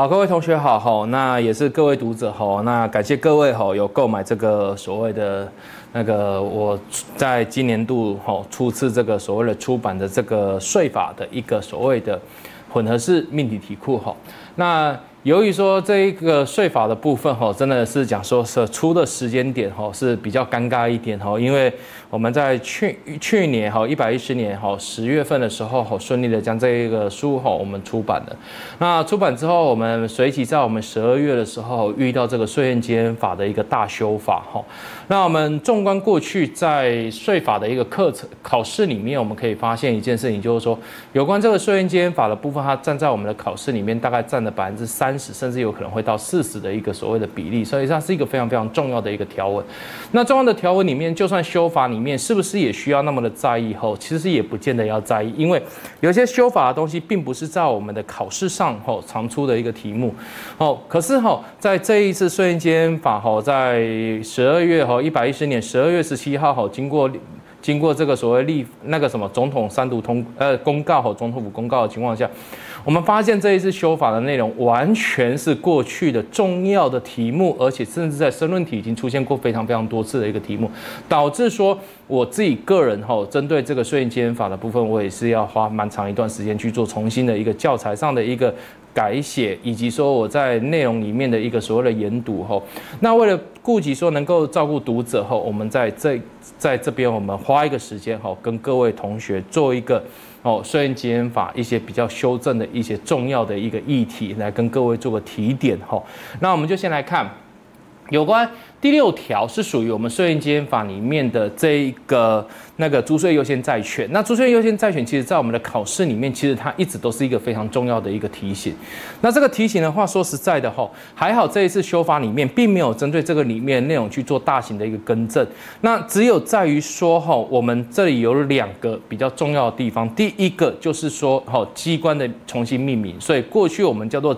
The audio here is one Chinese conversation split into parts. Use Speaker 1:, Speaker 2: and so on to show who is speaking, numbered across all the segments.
Speaker 1: 好，各位同学好，哈，那也是各位读者好，那感谢各位好有购买这个所谓的那个我在今年度哈初次这个所谓的出版的这个税法的一个所谓的混合式命题题库哈，那。由于说这一个税法的部分哈，真的是讲说是出的时间点哈是比较尴尬一点哈，因为我们在去去年哈一百一十年哈十月份的时候好顺利的将这一个书哈我们出版了。那出版之后，我们随即在我们十二月的时候遇到这个税院监法的一个大修法哈。那我们纵观过去在税法的一个课程考试里面，我们可以发现一件事情，就是说有关这个税院监法的部分，它站在我们的考试里面大概占了百分之三。十甚至有可能会到四十的一个所谓的比例，所以它是一个非常非常重要的一个条文。那重要的条文里面，就算修法你面是不是也需要那么的在意？后其实也不见得要在意，因为有些修法的东西并不是在我们的考试上吼常出的一个题目。哦，可是吼在这一次瞬间法吼在十二月吼一百一十年十二月十七号吼经过。经过这个所谓立那个什么总统三读通呃公告和总统府公告的情况下，我们发现这一次修法的内容完全是过去的重要的题目，而且甚至在申论题已经出现过非常非常多次的一个题目，导致说我自己个人哈针对这个税院监法的部分，我也是要花蛮长一段时间去做重新的一个教材上的一个改写，以及说我在内容里面的一个所谓的研读哈。那为了顾及说能够照顾读者后，我们在这。在这边，我们花一个时间哈，跟各位同学做一个哦，税院监法一些比较修正的一些重要的一个议题，来跟各位做个提点哈。那我们就先来看有关。第六条是属于我们税院监法里面的这一个那个租税优先债权。那租税优先债权，其实在我们的考试里面，其实它一直都是一个非常重要的一个题型。那这个题型的话，说实在的吼，还好这一次修法里面并没有针对这个里面内容去做大型的一个更正。那只有在于说吼，我们这里有两个比较重要的地方。第一个就是说吼，机关的重新命名，所以过去我们叫做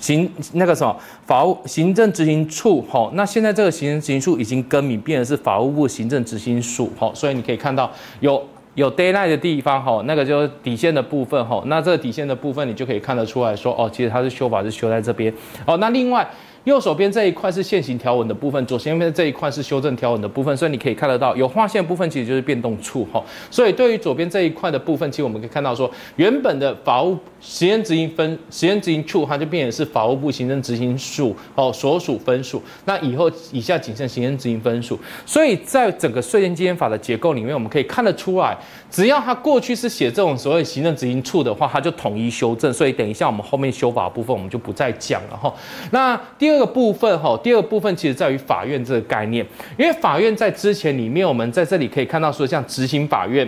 Speaker 1: 行那个什么法务行政执行处吼，那现在这个。行政执行处已经更名，变成是法务部行政执行署，吼，所以你可以看看到有有 daylight 的地方，哈，那个就是底线的部分，哈，那这个底线的部分你就可以看得出来说，哦，其实它是修法是修在这边，哦，那另外。右手边这一块是现行条文的部分，左前面这一块是修正条文的部分，所以你可以看得到有划线部分其实就是变动处哈。所以对于左边这一块的部分，其实我们可以看到说，原本的法务行政执行分行政执行处，它就变成是法务部行政执行署哦所属分署。那以后以下仅剩行政执行分署。所以在整个税院监法的结构里面，我们可以看得出来，只要它过去是写这种所谓行政执行处的话，它就统一修正。所以等一下我们后面修法的部分，我们就不再讲了哈。那第二。这个部分哈，第二个部分其实在于法院这个概念，因为法院在之前里面，我们在这里可以看到说，像执行法院，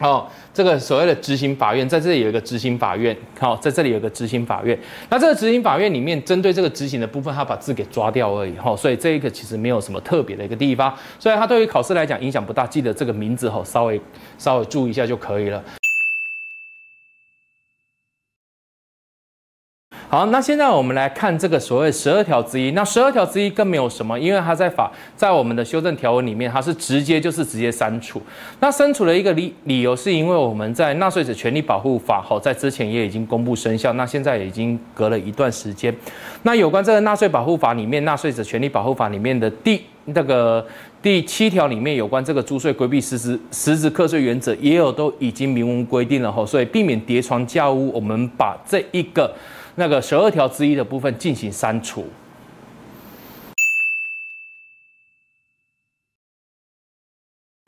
Speaker 1: 哦，这个所谓的执行法院，在这里有一个执行法院，好，在这里有一个执行法院，那这个执行法院里面，针对这个执行的部分，他把字给抓掉而已，哈，所以这一个其实没有什么特别的一个地方，所以它对于考试来讲影响不大，记得这个名字哈，稍微稍微注意一下就可以了。好，那现在我们来看这个所谓十二条之一。那十二条之一更没有什么，因为它在法在我们的修正条文里面，它是直接就是直接删除。那删除的一个理理由是因为我们在纳税者权利保护法好，在之前也已经公布生效，那现在也已经隔了一段时间。那有关这个纳税保护法里面，纳税者权利保护法里面的第那个第七条里面有关这个租税规避实质实质课税原则，也有都已经明文规定了吼，所以避免叠床架屋，我们把这一个。那个十二条之一的部分进行删除。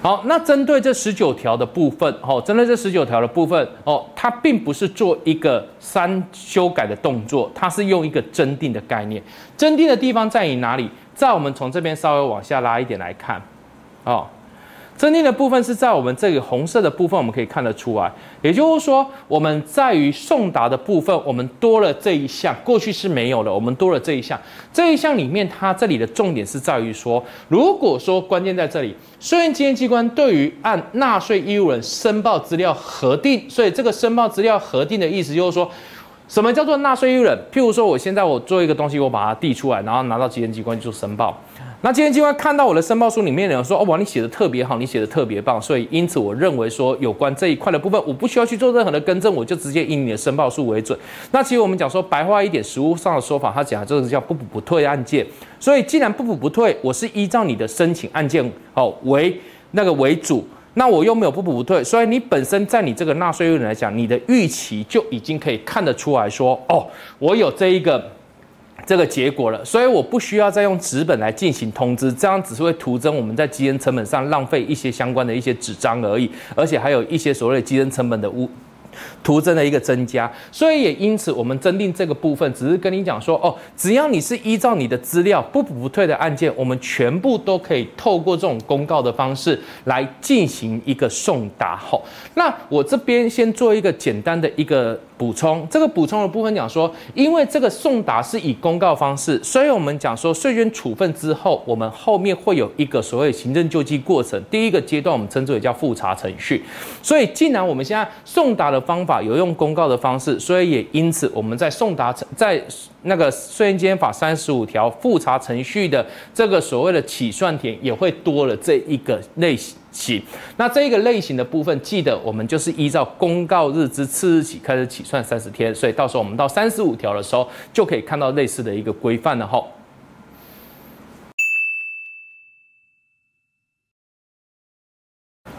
Speaker 1: 好，那针对这十九条的部分，哦，针对这十九条的部分，哦，它并不是做一个删修改的动作，它是用一个增订的概念。增订的地方在于哪里？在我们从这边稍微往下拉一点来看，哦。增订的部分是在我们这个红色的部分，我们可以看得出来。也就是说，我们在于送达的部分，我们多了这一项，过去是没有的，我们多了这一项。这一项里面，它这里的重点是在于说，如果说关键在这里，虽然稽验机关对于按纳税义务人申报资料核定，所以这个申报资料核定的意思就是说，什么叫做纳税义务人？譬如说，我现在我做一个东西，我把它递出来，然后拿到稽验机关去申报。那今天机关看到我的申报书里面有说，哦，哇，你写的特别好，你写的特别棒，所以因此我认为说有关这一块的部分，我不需要去做任何的更正，我就直接以你的申报书为准。那其实我们讲说白话一点，实务上的说法，他讲的这个叫不补不退案件。所以既然不补不退，我是依照你的申请案件哦为那个为主，那我又没有不补不退，所以你本身在你这个纳税人来讲，你的预期就已经可以看得出来说，哦，我有这一个。这个结果了，所以我不需要再用纸本来进行通知，这样只是会徒增我们在基因成本上浪费一些相关的一些纸张而已，而且还有一些所谓的基因成本的误。徒增的一个增加，所以也因此我们增订这个部分，只是跟你讲说哦，只要你是依照你的资料不补不退的案件，我们全部都可以透过这种公告的方式来进行一个送达。好，那我这边先做一个简单的一个补充，这个补充的部分讲说，因为这个送达是以公告方式，所以我们讲说税捐处分之后，我们后面会有一个所谓行政救济过程，第一个阶段我们称之为叫复查程序。所以既然我们现在送达的方法有用公告的方式，所以也因此我们在送达程在那个税捐监法三十五条复查程序的这个所谓的起算点也会多了这一个类型。那这一个类型的部分，记得我们就是依照公告日之次日起开始起算三十天，所以到时候我们到三十五条的时候就可以看到类似的一个规范了哈。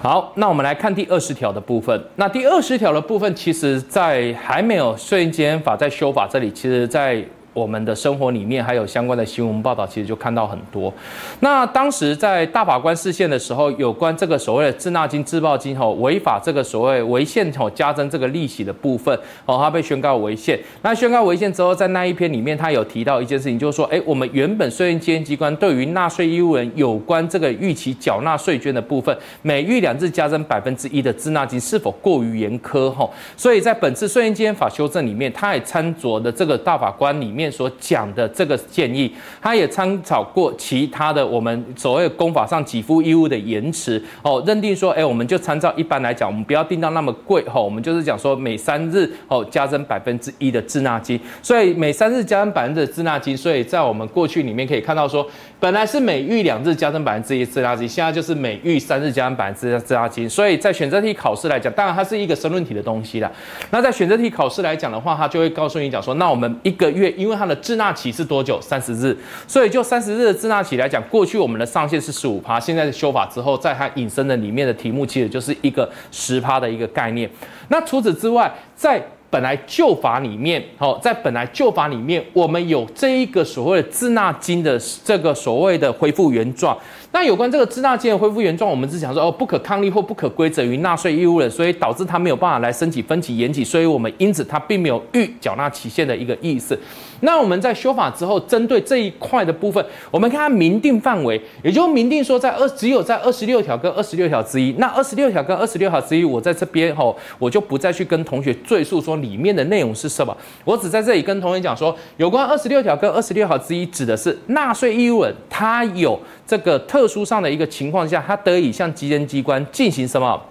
Speaker 1: 好，那我们来看第二十条的部分。那第二十条的部分，其实在还没有税捐法在修法这里，其实在。我们的生活里面还有相关的新闻报道，其实就看到很多。那当时在大法官释宪的时候，有关这个所谓的滞纳金、滞报金吼违法这个所谓违宪吼加征这个利息的部分哦，它被宣告违宪。那宣告违宪之后，在那一篇里面，他有提到一件事情，就是说，哎，我们原本税捐稽征机关对于纳税义务人有关这个逾期缴纳税捐的部分，每逾两次加征百分之一的滞纳金，是否过于严苛吼？所以在本次税捐法修正里面，他也参酌的这个大法官里面。面所讲的这个建议，他也参考过其他的我们所谓公法上给付义务的延迟哦，认定说，哎，我们就参照一般来讲，我们不要定到那么贵哈，我们就是讲说每三日哦加征百分之一的滞纳金，所以每三日加征百分之的滞纳金，所以在我们过去里面可以看到说，本来是每遇两日加征百分之一滞纳金，现在就是每遇三日加征百分之一滞纳金，所以在选择题考试来讲，当然它是一个申论题的东西啦。那在选择题考试来讲的话，它就会告诉你讲说，那我们一个月，因为它的滞纳期是多久？三十日。所以就三十日的滞纳期来讲，过去我们的上限是十五趴，现在的修法之后，在它引申的里面的题目，其实就是一个十趴的一个概念。那除此之外，在本来旧法里面，好，在本来旧法里面，我们有这一个所谓的滞纳金的这个所谓的恢复原状。那有关这个滞纳金的恢复原状，我们只想说哦，不可抗力或不可归责于纳税义务人，所以导致他没有办法来申请分期延期，所以我们因此他并没有预缴纳期限的一个意思。那我们在修法之后，针对这一块的部分，我们看它明定范围，也就明定说在二只有在二十六条跟二十六条之一。那二十六条跟二十六条之一，我在这边吼，我就不再去跟同学赘述说里面的内容是什么，我只在这里跟同学讲说，有关二十六条跟二十六条之一，指的是纳税义务人他有这个特。殊上的一个情况下，他得以向稽征机关进行什么？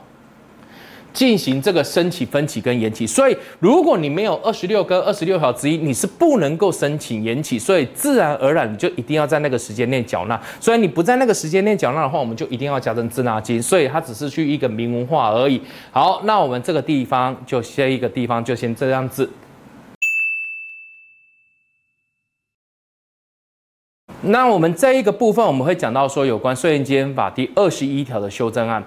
Speaker 1: 进行这个申请分期跟延期。所以，如果你没有二十六跟二十六条之一，你是不能够申请延期。所以，自然而然你就一定要在那个时间内缴纳。所以，你不在那个时间内缴纳的话，我们就一定要加征滞纳金。所以，它只是去一个明文化而已。好，那我们这个地方就先一个地方就先这样子。那我们这一个部分，我们会讲到说有关税捐稽征法第二十一条的修正案。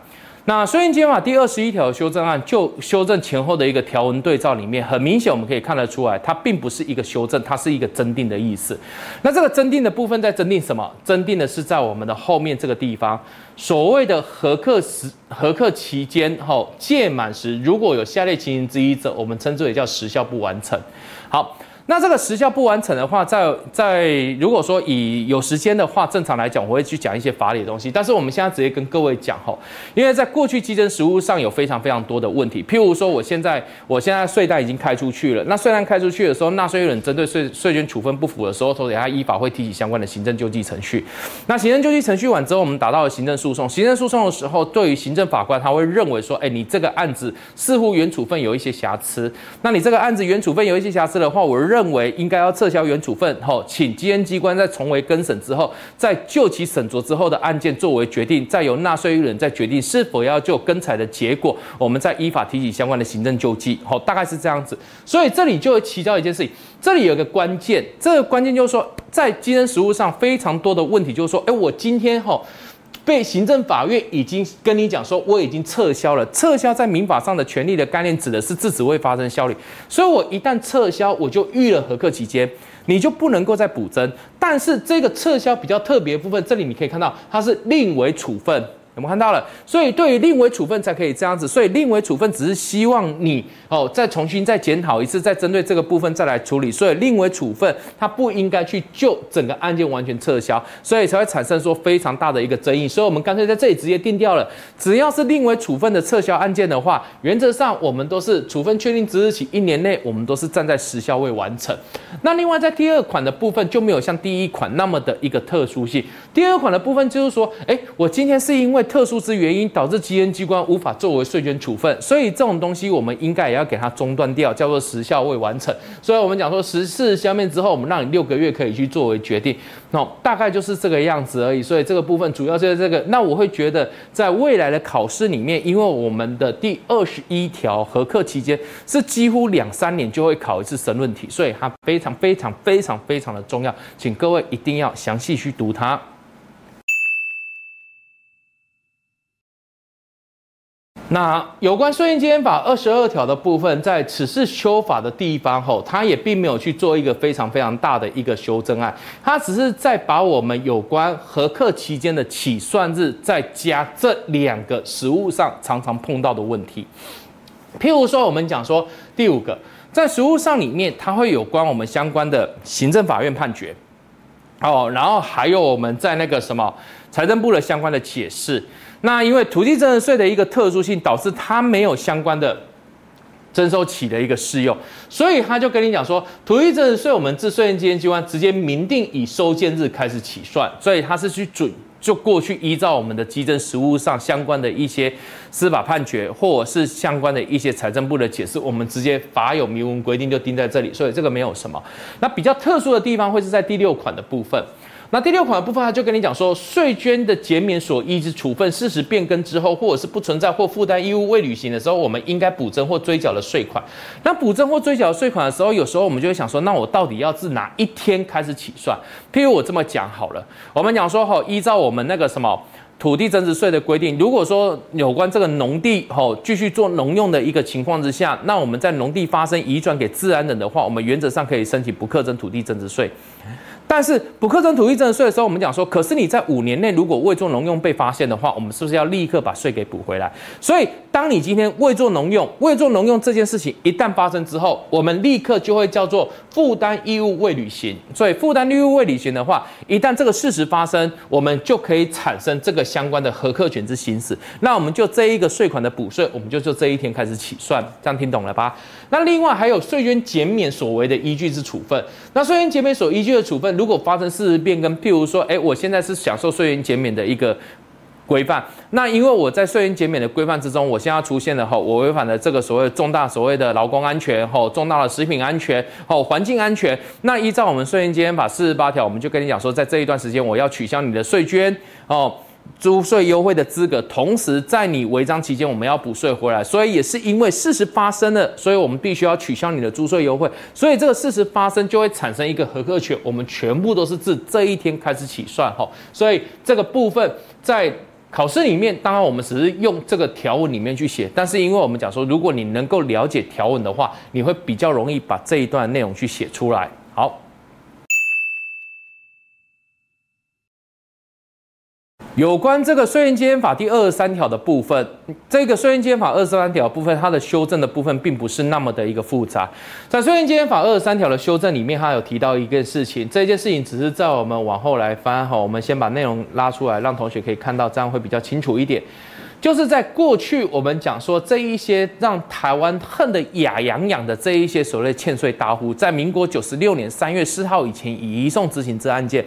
Speaker 1: 那税捐稽征法第二十一条的修正案，就修正前后的一个条文对照里面，很明显我们可以看得出来，它并不是一个修正，它是一个增订的意思。那这个增订的部分在增订什么？增订的是在我们的后面这个地方，所谓的合课时合课期间后届满时，如果有下列情形之一者，我们称之为叫时效不完成。好。那这个时效不完成的话，在在如果说以有时间的话，正常来讲，我会去讲一些法理的东西。但是我们现在直接跟各位讲哈，因为在过去基征实务上有非常非常多的问题。譬如说，我现在我现在税单已经开出去了，那税单开出去的时候，纳税人针对税税捐处分不符的时候，头底下依法会提起相关的行政救济程序。那行政救济程序完之后，我们达到了行政诉讼。行政诉讼的时候，对于行政法官他会认为说，哎，你这个案子似乎原处分有一些瑕疵。那你这个案子原处分有一些瑕疵的话，我认认为应该要撤销原处分，吼，请稽征机关在重为更审之后，在就其审酌之后的案件作为决定，再由纳税人再决定是否要就更裁的结果，我们再依法提起相关的行政救济，吼，大概是这样子。所以这里就会提到一件事情，这里有一个关键，这个关键就是说，在稽征实务上非常多的问题，就是说，哎，我今天吼。被行政法院已经跟你讲说，我已经撤销了。撤销在民法上的权利的概念，指的是自止未发生效力。所以我一旦撤销，我就预了合课期间，你就不能够再补增。但是这个撤销比较特别部分，这里你可以看到，它是另为处分。有没有看到了？所以对于另为处分才可以这样子。所以另为处分只是希望你哦，再重新再检讨一次，再针对这个部分再来处理。所以另为处分它不应该去就整个案件完全撤销，所以才会产生说非常大的一个争议。所以我们干脆在这里直接定掉了，只要是另为处分的撤销案件的话，原则上我们都是处分确定之日起一年内，我们都是站在时效未完成。那另外在第二款的部分就没有像第一款那么的一个特殊性。第二款的部分就是说，哎，我今天是因为特殊之原因导致基因机关无法作为税捐处分，所以这种东西我们应该也要给它中断掉，叫做时效未完成。所以我们讲说时事消灭之后，我们让你六个月可以去作为决定，那大概就是这个样子而已。所以这个部分主要就是这个。那我会觉得在未来的考试里面，因为我们的第二十一条合课期间是几乎两三年就会考一次申论题，所以它非常非常非常非常的重要，请各位一定要详细去读它。那有关税金稽征法二十二条的部分，在此次修法的地方吼，它也并没有去做一个非常非常大的一个修正案，它只是在把我们有关核课期间的起算日再加这两个实务上常常碰到的问题。譬如说，我们讲说第五个，在实务上里面，它会有关我们相关的行政法院判决，哦，然后还有我们在那个什么财政部的相关的解释。那因为土地增值税的一个特殊性，导致它没有相关的征收期的一个适用，所以他就跟你讲说，土地增值税我们自税稽征机关直接明定以收件日开始起算，所以他是去准就过去依照我们的基征实务上相关的一些司法判决，或者是相关的一些财政部的解释，我们直接法有明文规定就定在这里，所以这个没有什么。那比较特殊的地方会是在第六款的部分。那第六款的部分，他就跟你讲说，税捐的减免所依之处分事实变更之后，或者是不存在或负担义务未履行的时候，我们应该补征或追缴的税款。那补征或追缴税款的时候，有时候我们就会想说，那我到底要自哪一天开始起算？譬如我这么讲好了，我们讲说，吼，依照我们那个什么土地增值税的规定，如果说有关这个农地，吼，继续做农用的一个情况之下，那我们在农地发生移转给自然人的话，我们原则上可以申请不课征土地增值税。但是不课征土地增值税的时候，我们讲说，可是你在五年内如果未做农用被发现的话，我们是不是要立刻把税给补回来？所以，当你今天未做农用、未做农用这件事情一旦发生之后，我们立刻就会叫做负担义务未履行。所以，负担义务未履行的话，一旦这个事实发生，我们就可以产生这个相关的核课权之行使。那我们就这一个税款的补税，我们就就这一天开始起算。这样听懂了吧？那另外还有税捐减免所为的依据之处分。那税捐减免所依据的处分，如果发生事实变更，譬如说，哎，我现在是享受税源减免的一个规范，那因为我在税源减免的规范之中，我现在出现了吼，我违反了这个所谓重大所谓的劳工安全吼，重大的食品安全吼，环境安全，那依照我们税源减免法四十八条，我们就跟你讲说，在这一段时间，我要取消你的税捐哦。租税优惠的资格，同时在你违章期间，我们要补税回来，所以也是因为事实发生了，所以我们必须要取消你的租税优惠，所以这个事实发生就会产生一个合课权，我们全部都是自这一天开始起算哈，所以这个部分在考试里面，当然我们只是用这个条文里面去写，但是因为我们讲说，如果你能够了解条文的话，你会比较容易把这一段内容去写出来，好。有关这个税捐稽征法第二十三条的部分，这个税捐稽征法二十三条部分，它的修正的部分并不是那么的一个复杂。在税捐稽征法二十三条的修正里面，它有提到一件事情，这件事情只是在我们往后来翻哈，我们先把内容拉出来，让同学可以看到，这样会比较清楚一点。就是在过去我们讲说这一些让台湾恨得牙痒痒的这一些所谓欠税大户，在民国九十六年三月四号以前已移送执行之案件。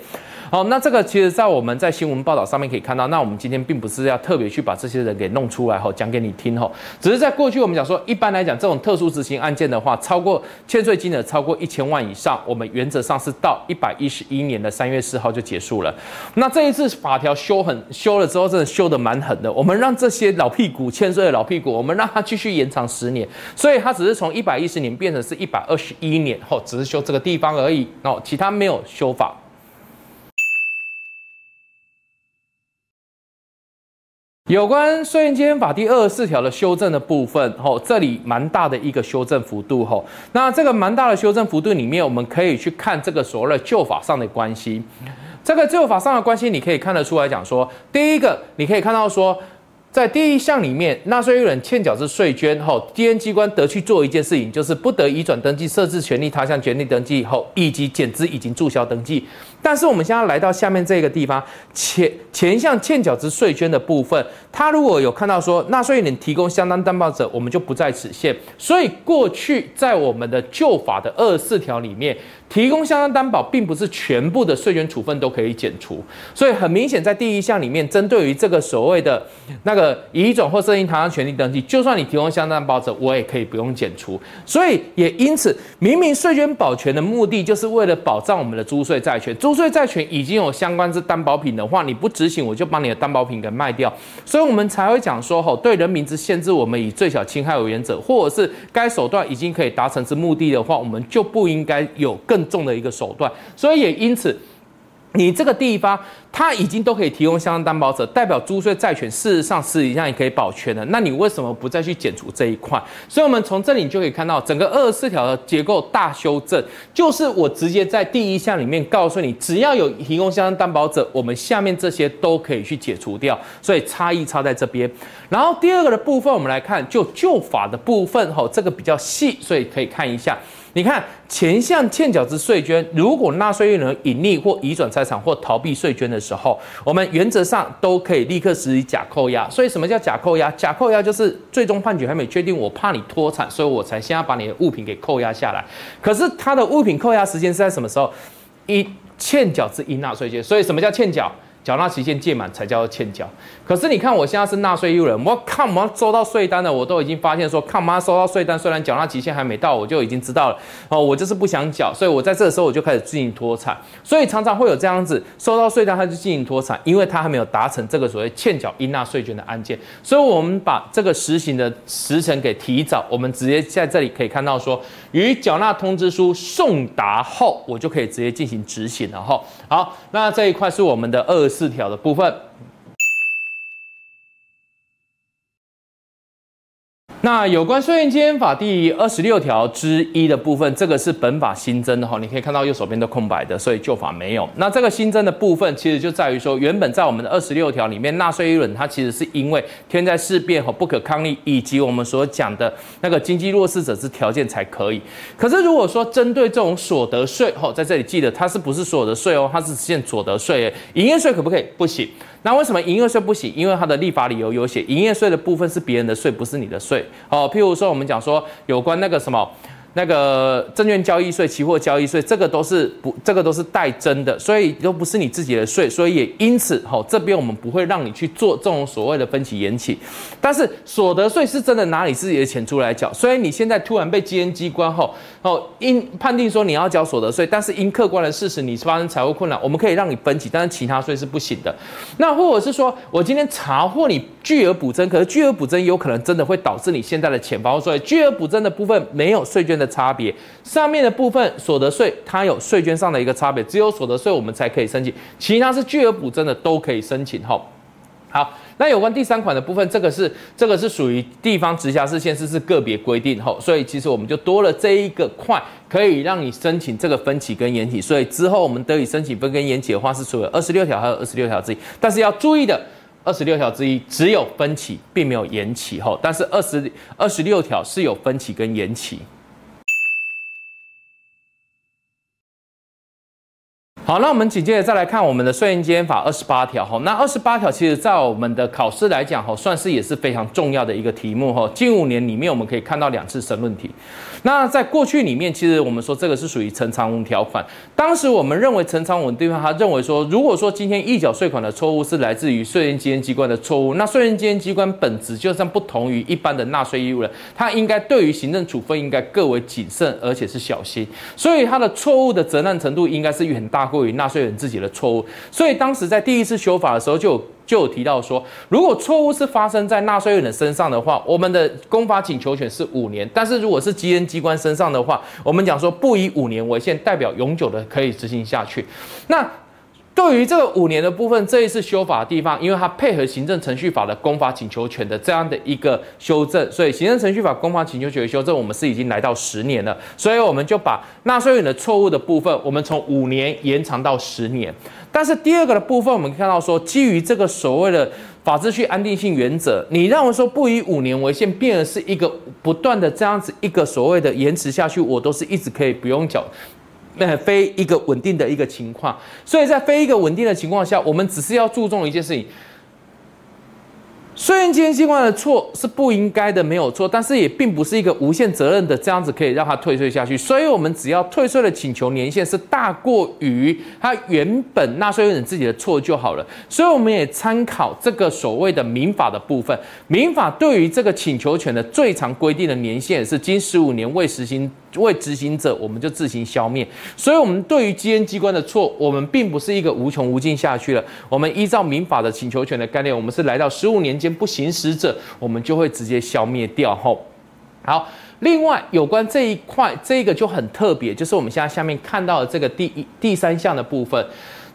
Speaker 1: 好，那这个其实在我们在新闻报道上面可以看到。那我们今天并不是要特别去把这些人给弄出来吼，讲给你听吼。只是在过去我们讲说，一般来讲这种特殊执行案件的话，超过欠税金额超过一千万以上，我们原则上是到一百一十一年的三月四号就结束了。那这一次法条修很修了之后，真的修得蛮狠的。我们让这些老屁股欠税的老屁股，我们让他继续延长十年，所以他只是从一百一十年变成是一百二十一年后，只是修这个地方而已哦，其他没有修法。有关税源稽征法第二十四条的修正的部分，吼，这里蛮大的一个修正幅度，吼，那这个蛮大的修正幅度里面，我们可以去看这个所谓的旧法上的关系。这个旧法上的关系，你可以看得出来讲说，第一个，你可以看到说。在第一项里面，纳税人欠缴之税捐后，稽征机关得去做一件事情，就是不得移转登记、设置权利他项权利登记后，以及减资已经注销登记。但是我们现在来到下面这个地方，前前项欠缴之税捐的部分，他如果有看到说纳税人提供相当担保者，我们就不在此限。所以过去在我们的旧法的二十四条里面。提供相当担保，并不是全部的税捐处分都可以减除，所以很明显，在第一项里面，针对于这个所谓的那个移转或设定他项权利登记，就算你提供相当担保者，我也可以不用减除。所以也因此，明明税捐保全的目的就是为了保障我们的租税债权，租税债权已经有相关之担保品的话，你不执行，我就把你的担保品给卖掉。所以我们才会讲说，吼，对人民之限制，我们以最小侵害为原则，或者是该手段已经可以达成之目的的话，我们就不应该有。更重的一个手段，所以也因此，你这个地方他已经都可以提供相当担保者，代表租税债权事实上实际上也可以保全的。那你为什么不再去减除这一块？所以，我们从这里你就可以看到，整个二十四条的结构大修正，就是我直接在第一项里面告诉你，只要有提供相当担保者，我们下面这些都可以去解除掉。所以差异差在这边。然后第二个的部分，我们来看就旧法的部分，吼，这个比较细，所以可以看一下。你看前项欠缴之税捐，如果纳税人隐匿或移转财产或逃避税捐的时候，我们原则上都可以立刻实施假扣押。所以什么叫假扣押？假扣押就是最终判决还没确定，我怕你脱产，所以我才先要把你的物品给扣押下来。可是他的物品扣押时间是在什么时候？一欠缴之应纳税金。所以什么叫欠缴？缴纳期限届满才叫欠缴。可是你看，我现在是纳税义务人，我看我收到税单了，我都已经发现说，看妈收到税单，虽然缴纳期限还没到，我就已经知道了哦，我就是不想缴，所以我在这个时候我就开始进行脱产。所以常常会有这样子，收到税单他就进行脱产，因为他还没有达成这个所谓欠缴应纳税捐的案件。所以我们把这个实行的时程给提早，我们直接在这里可以看到说，于缴纳通知书送达后，我就可以直接进行执行了哈。好，那这一块是我们的二十四条的部分。那有关税源稽征法第二十六条之一的部分，这个是本法新增的哈，你可以看到右手边都空白的，所以旧法没有。那这个新增的部分，其实就在于说，原本在我们的二十六条里面，纳税义务人他其实是因为天灾事变和不可抗力，以及我们所讲的那个经济弱势者之条件才可以。可是如果说针对这种所得税，哈，在这里记得它是不是所得税哦，它是实现所得税，营业税可不可以？不行。那为什么营业税不行？因为它的立法理由有写，营业税的部分是别人的税，不是你的税。哦，譬如说我们讲说有关那个什么。那个证券交易税、期货交易税，这个都是不，这个都是代征的，所以都不是你自己的税，所以也因此，吼，这边我们不会让你去做这种所谓的分期延期。但是所得税是真的拿你自己的钱出来缴，所以你现在突然被稽征机关后，哦，因判定说你要缴所得税，但是因客观的事实你发生财务困难，我们可以让你分期，但是其他税是不行的。那或者是说我今天查获你巨额补征，可是巨额补征有可能真的会导致你现在的钱包，所以巨额补征的部分没有税券的差别，上面的部分所得税它有税捐上的一个差别，只有所得税我们才可以申请，其他是巨额补征的都可以申请。哈，好，那有关第三款的部分，这个是这个是属于地方直辖市、县市是个别规定。吼，所以其实我们就多了这一个块，可以让你申请这个分期跟延期。所以之后我们得以申请分跟延期的话，是除了二十六条还有二十六条之一，但是要注意的。二十六条之一只有分期，并没有延期。吼，但是二十二十六条是有分期跟延期。好，那我们紧接着再来看我们的税金法二十八条哈。那二十八条其实在我们的考试来讲哈，算是也是非常重要的一个题目哈。近五年里面我们可以看到两次申论题。那在过去里面，其实我们说这个是属于陈长文条款。当时我们认为陈长文对方他认为说，如果说今天预缴税款的错误是来自于税捐稽征机关的错误，那税捐稽征机关本质就算不同于一般的纳税义务人，他应该对于行政处分应该更为谨慎，而且是小心。所以他的错误的责难程度应该是远大过。于纳税人自己的错误，所以当时在第一次修法的时候就有就有提到说，如果错误是发生在纳税人的身上的话，我们的公法请求权是五年；但是如果是稽征机关身上的话，我们讲说不以五年为限，代表永久的可以执行下去。那对于这个五年的部分，这一次修法的地方，因为它配合行政程序法的公法请求权的这样的一个修正，所以行政程序法公法请求权的修正，我们是已经来到十年了。所以我们就把纳税人的错误的部分，我们从五年延长到十年。但是第二个的部分，我们看到说，基于这个所谓的法秩序安定性原则，你认为说不以五年为限，变而是一个不断的这样子一个所谓的延迟下去，我都是一直可以不用缴。那非一个稳定的一个情况，所以在非一个稳定的情况下，我们只是要注重一件事情。税捐稽征机关的错是不应该的，没有错，但是也并不是一个无限责任的这样子可以让他退税下去。所以，我们只要退税的请求年限是大过于他原本纳税人自己的错就好了。所以，我们也参考这个所谓的民法的部分，民法对于这个请求权的最长规定的年限是经十五年未实行。为执行者，我们就自行消灭。所以，我们对于稽征机关的错，我们并不是一个无穷无尽下去了。我们依照民法的请求权的概念，我们是来到十五年间不行使者，我们就会直接消灭掉。吼，好，另外有关这一块，这个就很特别，就是我们现在下面看到的这个第一、第三项的部分。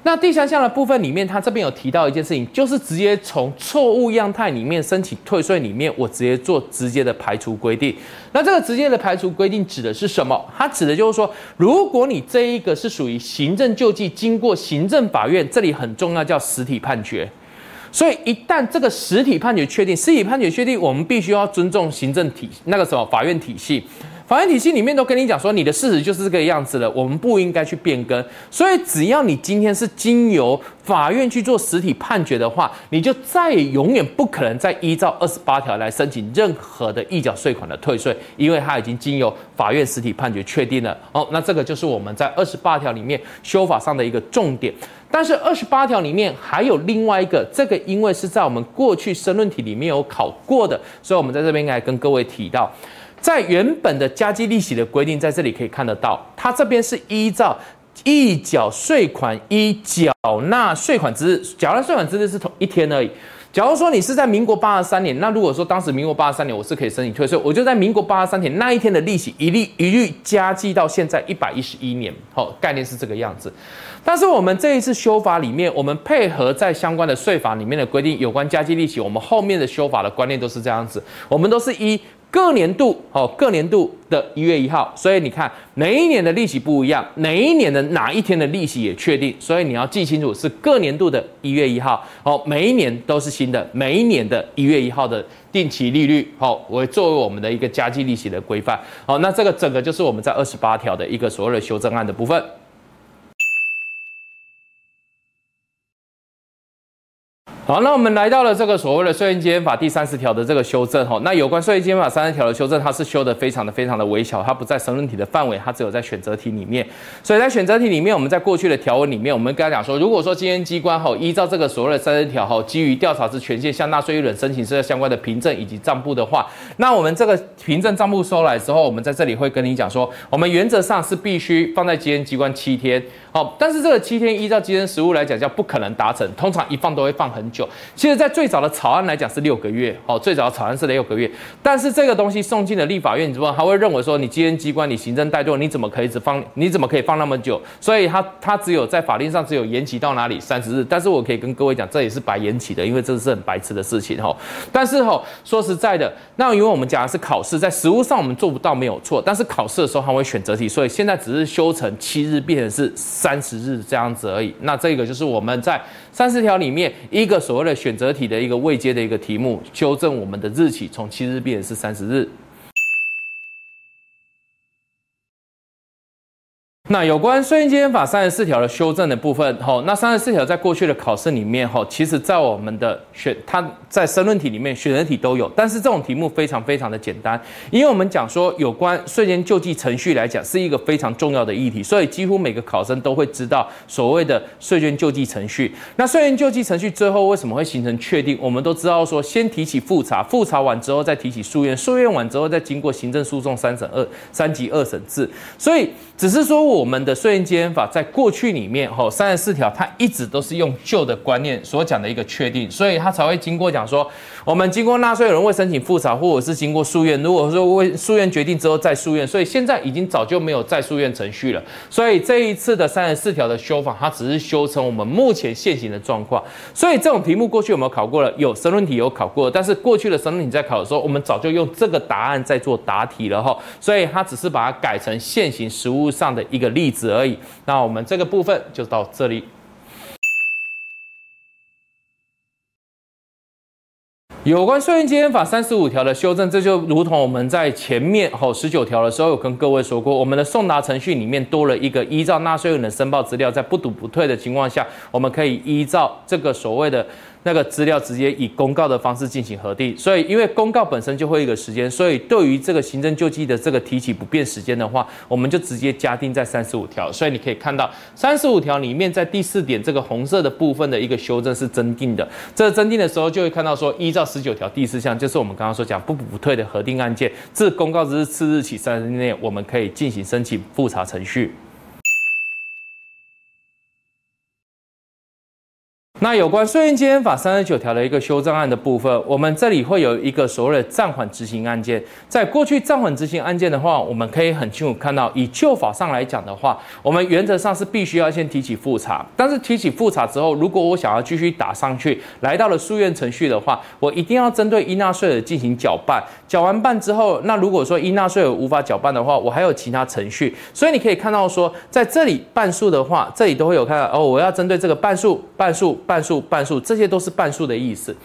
Speaker 1: 那第三项的部分里面，它这边有提到一件事情，就是直接从错误样态里面申请退税里面，我直接做直接的排除规定。那这个直接的排除规定指的是什么？它指的就是说，如果你这一个是属于行政救济，经过行政法院，这里很重要，叫实体判决。所以一旦这个实体判决确定，实体判决确定，我们必须要尊重行政体那个什么法院体系。法院体系里面都跟你讲说，你的事实就是这个样子了，我们不应该去变更。所以只要你今天是经由法院去做实体判决的话，你就再也永远不可能再依照二十八条来申请任何的预缴税款的退税，因为它已经经由法院实体判决确定了。哦，那这个就是我们在二十八条里面修法上的一个重点。但是二十八条里面还有另外一个，这个因为是在我们过去申论题里面有考过的，所以我们在这边来跟各位提到。在原本的加计利息的规定，在这里可以看得到，它这边是依照一缴税款一缴纳税款之日，缴纳税款之日是同一天而已。假如说你是在民国八十三年，那如果说当时民国八十三年我是可以申请退税，我就在民国八十三年那一天的利息一律一律加计到现在一百一十一年，好，概念是这个样子。但是我们这一次修法里面，我们配合在相关的税法里面的规定，有关加计利息，我们后面的修法的观念都是这样子，我们都是依。各年度哦，各年度的一月一号，所以你看每一年的利息不一样，哪一年的哪一天的利息也确定，所以你要记清楚是各年度的一月一号哦，每一年都是新的，每一年的一月一号的定期利率哦，我作为我们的一个加计利息的规范哦，那这个整个就是我们在二十八条的一个所谓的修正案的部分。好，那我们来到了这个所谓的税捐稽征法第三十条的这个修正哈。那有关税捐稽征法三十条的修正，它是修的非常的非常的微小，它不在申论题的范围，它只有在选择题里面。所以在选择题里面，我们在过去的条文里面，我们跟他讲说，如果说稽征机关哈依照这个所谓的三十条哈，基于调查之权限向纳税人申请这个相关的凭证以及账簿的话，那我们这个凭证账簿收来之后，我们在这里会跟你讲说，我们原则上是必须放在稽征机关七天。好，但是这个七天依照稽征实务来讲叫不可能达成，通常一放都会放很久。其实，在最早的草案来讲是六个月，好，最早的草案是六个月。但是这个东西送进了立法院之后，他会认为说，你稽征机关你行政怠惰，你怎么可以只放？你怎么可以放那么久？所以他他只有在法令上只有延期到哪里三十日。但是我可以跟各位讲，这也是白延期的，因为这是很白痴的事情哈。但是哈，说实在的，那因为我们讲的是考试，在实务上我们做不到没有错，但是考试的时候他会选择题，所以现在只是修成七日变成是。三十日这样子而已，那这个就是我们在三十条里面一个所谓的选择题的一个未接的一个题目，纠正我们的日期从七日变是三十日。那有关税金法三十四条的修正的部分，吼，那三十四条在过去的考试里面，吼，其实在我们的选，它在申论题里面、选择题都有，但是这种题目非常非常的简单，因为我们讲说有关税前救济程序来讲是一个非常重要的议题，所以几乎每个考生都会知道所谓的税前救济程序。那税前救济程序最后为什么会形成确定？我们都知道说，先提起复查，复查完之后再提起诉愿，诉愿完之后再经过行政诉讼三审二三级二审制，所以只是说。我我们的税前稽征法在过去里面，吼三十四条，它一直都是用旧的观念所讲的一个确定，所以它才会经过讲说，我们经过纳税人未申请复查，或者是经过诉愿，如果说为诉愿决定之后再诉愿，所以现在已经早就没有再诉愿程序了。所以这一次的三十四条的修法，它只是修成我们目前现行的状况。所以这种题目过去有没有考过了？有申论题有考过，但是过去的申论题在考的时候，我们早就用这个答案在做答题了哈。所以它只是把它改成现行实务上的一个。例子而已。那我们这个部分就到这里。有关税前稽征法三十五条的修正，这就如同我们在前面吼十九条的时候有跟各位说过，我们的送达程序里面多了一个依照纳税人的申报资料，在不赌不退的情况下，我们可以依照这个所谓的。那个资料直接以公告的方式进行核定，所以因为公告本身就会一个时间，所以对于这个行政救济的这个提起不变时间的话，我们就直接加定在三十五条。所以你可以看到三十五条里面在第四点这个红色的部分的一个修正是增订的。这增订的时候就会看到说，依照十九条第四项，就是我们刚刚说讲不补退的核定案件，自公告之日次日起三十日内，我们可以进行申请复查程序。那有关税前稽征法三十九条的一个修正案的部分，我们这里会有一个所谓的暂缓执行案件。在过去暂缓执行案件的话，我们可以很清楚看到，以旧法上来讲的话，我们原则上是必须要先提起复查。但是提起复查之后，如果我想要继续打上去，来到了诉愿程序的话，我一定要针对应纳税额进行缴办。缴完办之后，那如果说应纳税额无法缴办的话，我还有其他程序。所以你可以看到说，在这里半数的话，这里都会有看到哦，我要针对这个半数、半数、半数半数，这些都是半数的意思。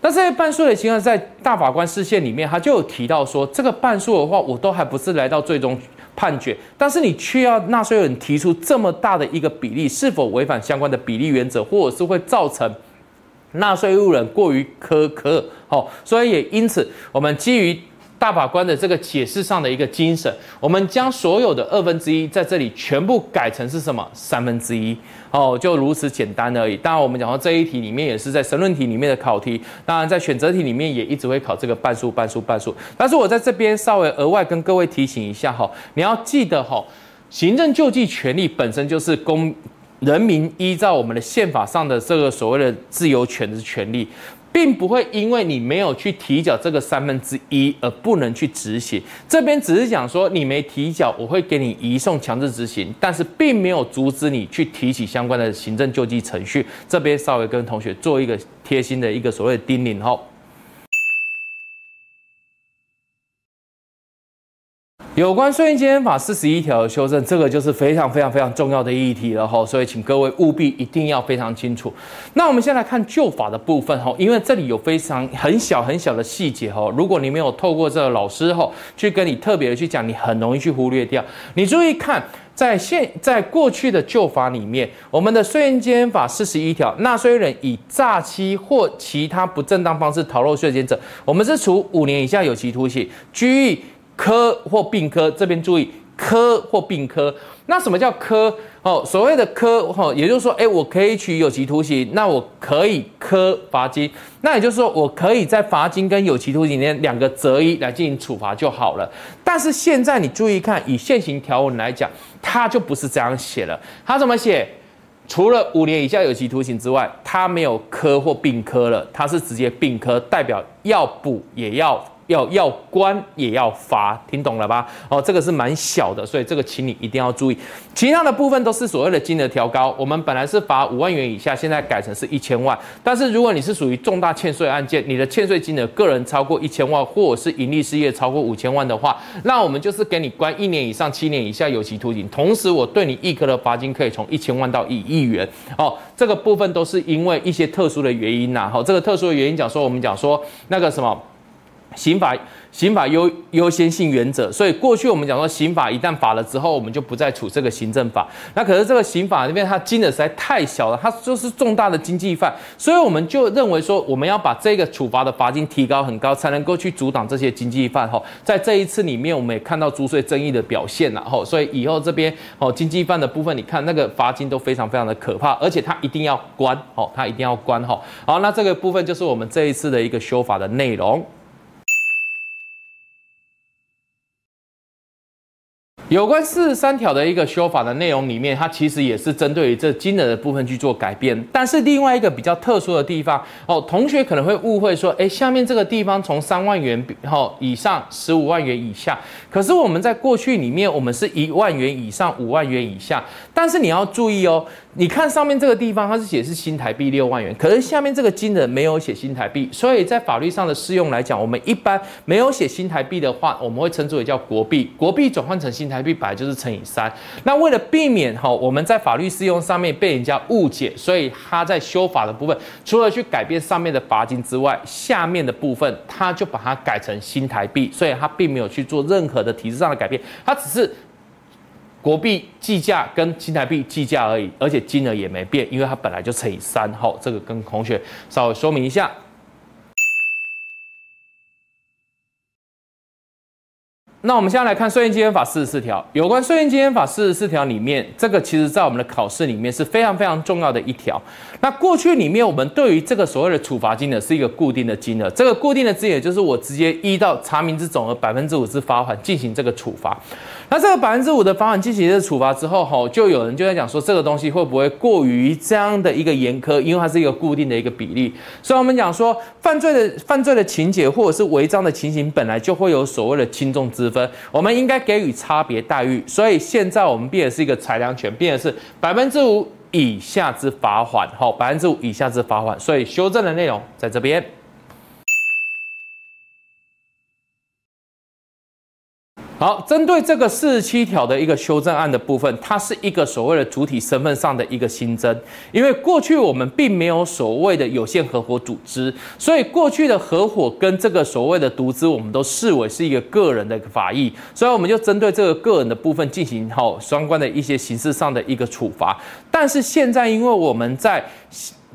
Speaker 1: 那这些半数的情况，在大法官视线里面，他就有提到说，这个半数的话，我都还不是来到最终判决，但是你却要纳税人提出这么大的一个比例，是否违反相关的比例原则，或者是会造成纳税义务人过于苛刻？好，所以也因此，我们基于。大法官的这个解释上的一个精神，我们将所有的二分之一在这里全部改成是什么？三分之一哦，就如此简单而已。当然，我们讲到这一题里面也是在神论题里面的考题，当然在选择题里面也一直会考这个半数、半数、半数。但是我在这边稍微额外跟各位提醒一下哈，你要记得哈，行政救济权利本身就是公人民依照我们的宪法上的这个所谓的自由权的权利。并不会因为你没有去提交这个三分之一而不能去执行。这边只是讲说你没提交，我会给你移送强制执行，但是并没有阻止你去提起相关的行政救济程序。这边稍微跟同学做一个贴心的一个所谓的叮咛吼。有关税前稽征法四十一条的修正，这个就是非常非常非常重要的议题了哈，所以请各位务必一定要非常清楚。那我们先来看旧法的部分哈，因为这里有非常很小很小的细节哈，如果你没有透过这个老师哈去跟你特别的去讲，你很容易去忽略掉。你注意看，在现在过去的旧法里面，我们的税前稽征法四十一条，纳税人以诈欺或其他不正当方式逃漏税金者，我们是处五年以下有期徒刑、拘役。科或并科，这边注意科或并科。那什么叫科？哦，所谓的科，哦，也就是说，哎，我可以取有期徒刑，那我可以科罚金，那也就是说，我可以在罚金跟有期徒刑里面两个择一来进行处罚就好了。但是现在你注意看，以现行条文来讲，它就不是这样写了。它怎么写？除了五年以下有期徒刑之外，它没有科或并科了，它是直接并科，代表要补也要。要要关也要罚，听懂了吧？哦，这个是蛮小的，所以这个请你一定要注意。其他的部分都是所谓的金额调高，我们本来是罚五万元以下，现在改成是一千万。但是如果你是属于重大欠税案件，你的欠税金额个人超过一千万，或者是盈利事业超过五千万的话，那我们就是给你关一年以上七年以下有期徒刑，同时我对你一科的罚金可以从一千万到一亿元。哦，这个部分都是因为一些特殊的原因呐。好，这个特殊的原因讲说，我们讲说那个什么。刑法。刑法优优先性原则，所以过去我们讲说，刑法一旦罚了之后，我们就不再处这个行政法。那可是这个刑法里面，它金额实在太小了，它就是重大的经济犯，所以我们就认为说，我们要把这个处罚的罚金提高很高，才能够去阻挡这些经济犯。哈，在这一次里面，我们也看到租税争议的表现了。哈，所以以后这边哦，经济犯的部分，你看那个罚金都非常非常的可怕，而且它一定要关。哦，它一定要关。哈，好，那这个部分就是我们这一次的一个修法的内容。有关四十三条的一个修法的内容里面，它其实也是针对于这金额的部分去做改变。但是另外一个比较特殊的地方哦，同学可能会误会说，诶，下面这个地方从三万元哈以上十五万元以下，可是我们在过去里面，我们是一万元以上五万元以下。但是你要注意哦，你看上面这个地方，它是写是新台币六万元，可是下面这个金额没有写新台币，所以在法律上的适用来讲，我们一般没有写新台币的话，我们会称之为叫国币，国币转换成新台币本来就是乘以三。那为了避免哈我们在法律适用上面被人家误解，所以他在修法的部分，除了去改变上面的罚金之外，下面的部分他就把它改成新台币，所以他并没有去做任何的体制上的改变，他只是。国币计价跟新台币计价而已，而且金额也没变，因为它本来就乘以三。好，这个跟同学稍微说明一下。那我们现在来看《税金稽征法》四十四条，有关《税金稽征法》四十四条里面，这个其实在我们的考试里面是非常非常重要的一条。那过去里面，我们对于这个所谓的处罚金额是一个固定的金额，这个固定的金额就是我直接依照查明之总额百分之五之罚款进行这个处罚。那这个百分之五的罚款进行的处罚之后，吼，就有人就在讲说，这个东西会不会过于这样的一个严苛？因为它是一个固定的一个比例，所以我们讲说，犯罪的犯罪的情节或者是违章的情形，本来就会有所谓的轻重之分。我们应该给予差别待遇，所以现在我们变的是一个裁量权，变的是百分之五以下之罚款，好，百分之五以下之罚款，所以修正的内容在这边。好，针对这个四十七条的一个修正案的部分，它是一个所谓的主体身份上的一个新增，因为过去我们并没有所谓的有限合伙组织，所以过去的合伙跟这个所谓的独资，我们都视为是一个个人的一个法益，所以我们就针对这个个人的部分进行好相关的一些形式上的一个处罚。但是现在，因为我们在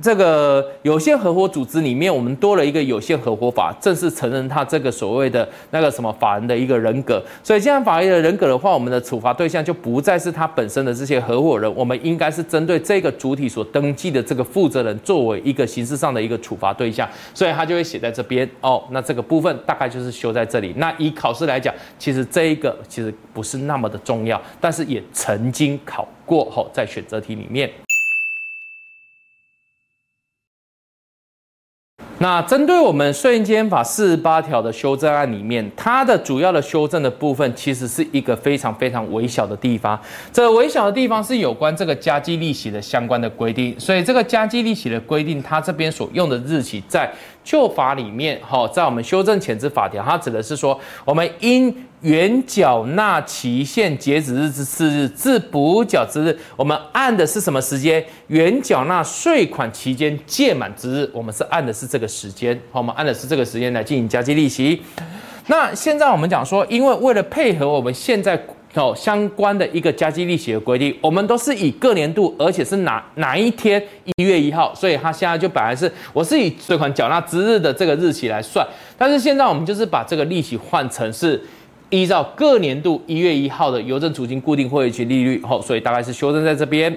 Speaker 1: 这个有限合伙组织里面，我们多了一个有限合伙法，正式承认他这个所谓的那个什么法人的一个人格。所以，既然法人的人格的话，我们的处罚对象就不再是他本身的这些合伙人，我们应该是针对这个主体所登记的这个负责人作为一个形式上的一个处罚对象。所以，他就会写在这边哦。那这个部分大概就是修在这里。那以考试来讲，其实这一个其实不是那么的重要，但是也曾经考过后在选择题里面。那针对我们税金法四十八条的修正案里面，它的主要的修正的部分，其实是一个非常非常微小的地方。这微小的地方是有关这个加计利息的相关的规定。所以这个加计利息的规定，它这边所用的日期在旧法里面，哈，在我们修正前之法条，它指的是说，我们应原缴纳期限截止日之次日至补缴之日，我们按的是什么时间？原缴纳税款期间届满之日，我们是按的是这个时间。好，我们按的是这个时间来进行加计利息。那现在我们讲说，因为为了配合我们现在哦相关的一个加计利息的规定，我们都是以各年度，而且是哪哪一天一月一号，所以它现在就本来是我是以税款缴纳之日的这个日期来算，但是现在我们就是把这个利息换成是。依照各年度一月一号的邮政储金固定会期利率，哦，所以大概是修正在这边。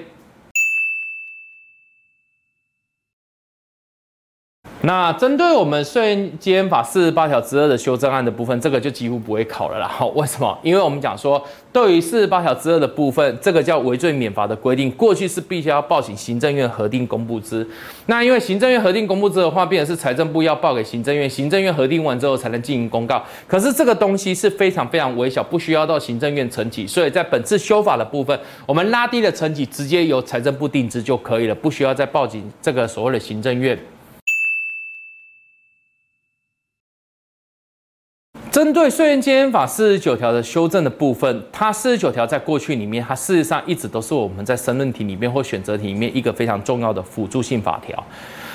Speaker 1: 那针对我们税金稽征法四十八条之二的修正案的部分，这个就几乎不会考了啦。好，为什么？因为我们讲说，对于四十八条之二的部分，这个叫微罪免罚的规定，过去是必须要报请行政院核定公布之。那因为行政院核定公布之的话，变成是财政部要报给行政院，行政院核定完之后才能进行公告。可是这个东西是非常非常微小，不需要到行政院层级，所以在本次修法的部分，我们拉低了层级，直接由财政部定之就可以了，不需要再报请这个所谓的行政院。针对税金稽征法四十九条的修正的部分，它四十九条在过去里面，它事实上一直都是我们在申论题里面或选择题里面一个非常重要的辅助性法条。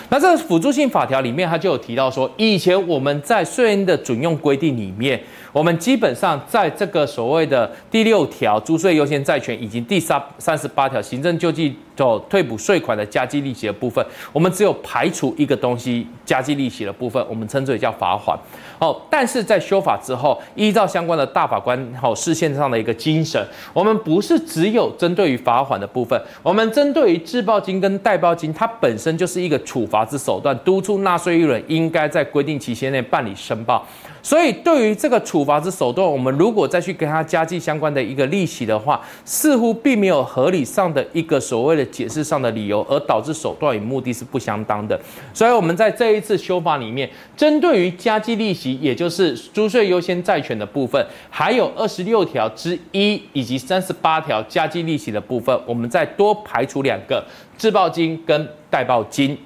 Speaker 1: 那这个辅助性法条里面，它就有提到说，以前我们在税捐的准用规定里面，我们基本上在这个所谓的第六条租税优先债权以及第三三十八条行政救济就退补税款的加计利息的部分，我们只有排除一个东西，加计利息的部分，我们称之为叫罚款。哦，但是在修法之后，依照相关的大法官好释宪上的一个精神，我们不是只有针对于罚款的部分，我们针对于滞报金跟代报金，它本身就是一个处罚之手段，督促纳税义人应该在规定期限内办理申报。所以，对于这个处罚之手段，我们如果再去跟他加计相关的一个利息的话，似乎并没有合理上的一个所谓的解释上的理由，而导致手段与目的是不相当的。所以，我们在这一次修法里面，针对于加计利息，也就是租税优先债权的部分，还有二十六条之一以及三十八条加计利息的部分，我们再多排除两个滞报金跟代报金。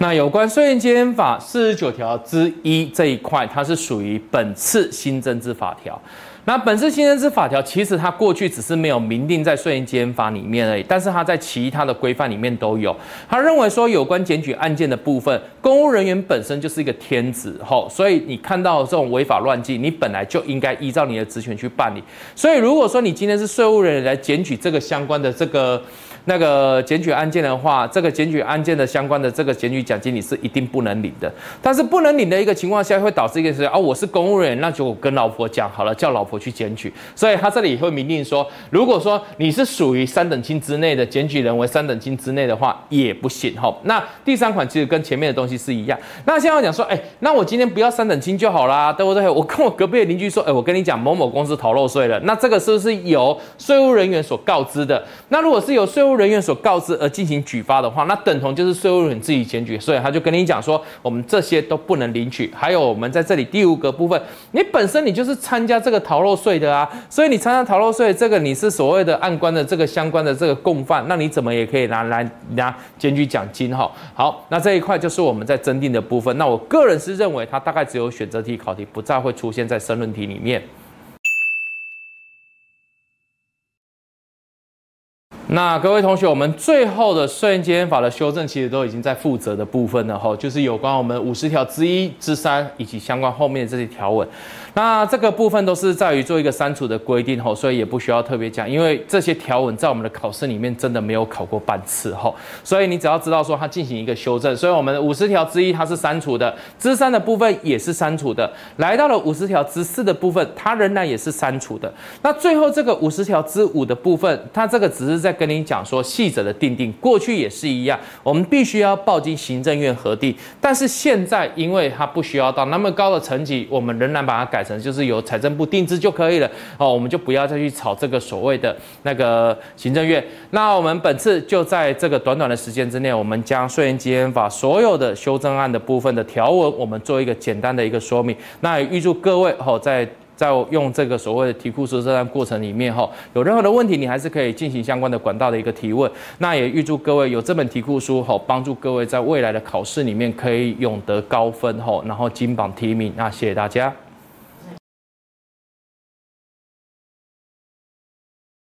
Speaker 1: 那有关税捐稽征法四十九条之一这一块，它是属于本次新增之法条。那本次新增之法条，其实它过去只是没有明定在税捐稽征法里面而已，但是它在其他的规范里面都有。他认为说，有关检举案件的部分，公务人员本身就是一个天职，吼，所以你看到这种违法乱纪，你本来就应该依照你的职权去办理。所以如果说你今天是税务人员来检举这个相关的这个。那个检举案件的话，这个检举案件的相关的这个检举奖金你是一定不能领的。但是不能领的一个情况下，会导致一个事情啊，我是公务人员，那就我跟老婆讲好了，叫老婆去检举。所以他这里也会明令说，如果说你是属于三等亲之内的检举人为三等亲之内的话，也不行哈。那第三款其实跟前面的东西是一样。那现在讲说，哎，那我今天不要三等亲就好啦，对不对？我跟我隔壁的邻居说，哎，我跟你讲，某某公司逃漏税了，那这个是不是由税务人员所告知的？那如果是由税务人员所告知而进行举发的话，那等同就是税务人自己检举，所以他就跟你讲说，我们这些都不能领取。还有我们在这里第五个部分，你本身你就是参加这个逃漏税的啊，所以你参加逃漏税这个你是所谓的案关的这个相关的这个共犯，那你怎么也可以拿来拿检举奖金哈？好，那这一块就是我们在增订的部分。那我个人是认为它大概只有选择题考题，不再会出现在申论题里面。那各位同学，我们最后的税捐稽征法的修正，其实都已经在负责的部分了哈，就是有关我们五十条之一之三以及相关后面的这些条文。那这个部分都是在于做一个删除的规定吼，所以也不需要特别讲，因为这些条文在我们的考试里面真的没有考过半次哈，所以你只要知道说它进行一个修正，所以我们五十条之一它是删除的，之三的部分也是删除的，来到了五十条之四的部分，它仍然也是删除的。那最后这个五十条之五的部分，它这个只是在跟你讲说细则的订定，过去也是一样，我们必须要报经行政院核定，但是现在因为它不需要到那么高的层级，我们仍然把它改。成就是由财政部定制就可以了哦，我们就不要再去炒这个所谓的那个行政院。那我们本次就在这个短短的时间之内，我们将税捐稽征法所有的修正案的部分的条文，我们做一个简单的一个说明。那也预祝各位哦，在在用这个所谓的题库书这段过程里面哈，有任何的问题，你还是可以进行相关的管道的一个提问。那也预祝各位有这本题库书哈，帮助各位在未来的考试里面可以勇得高分哈，然后金榜题名。那谢谢大家。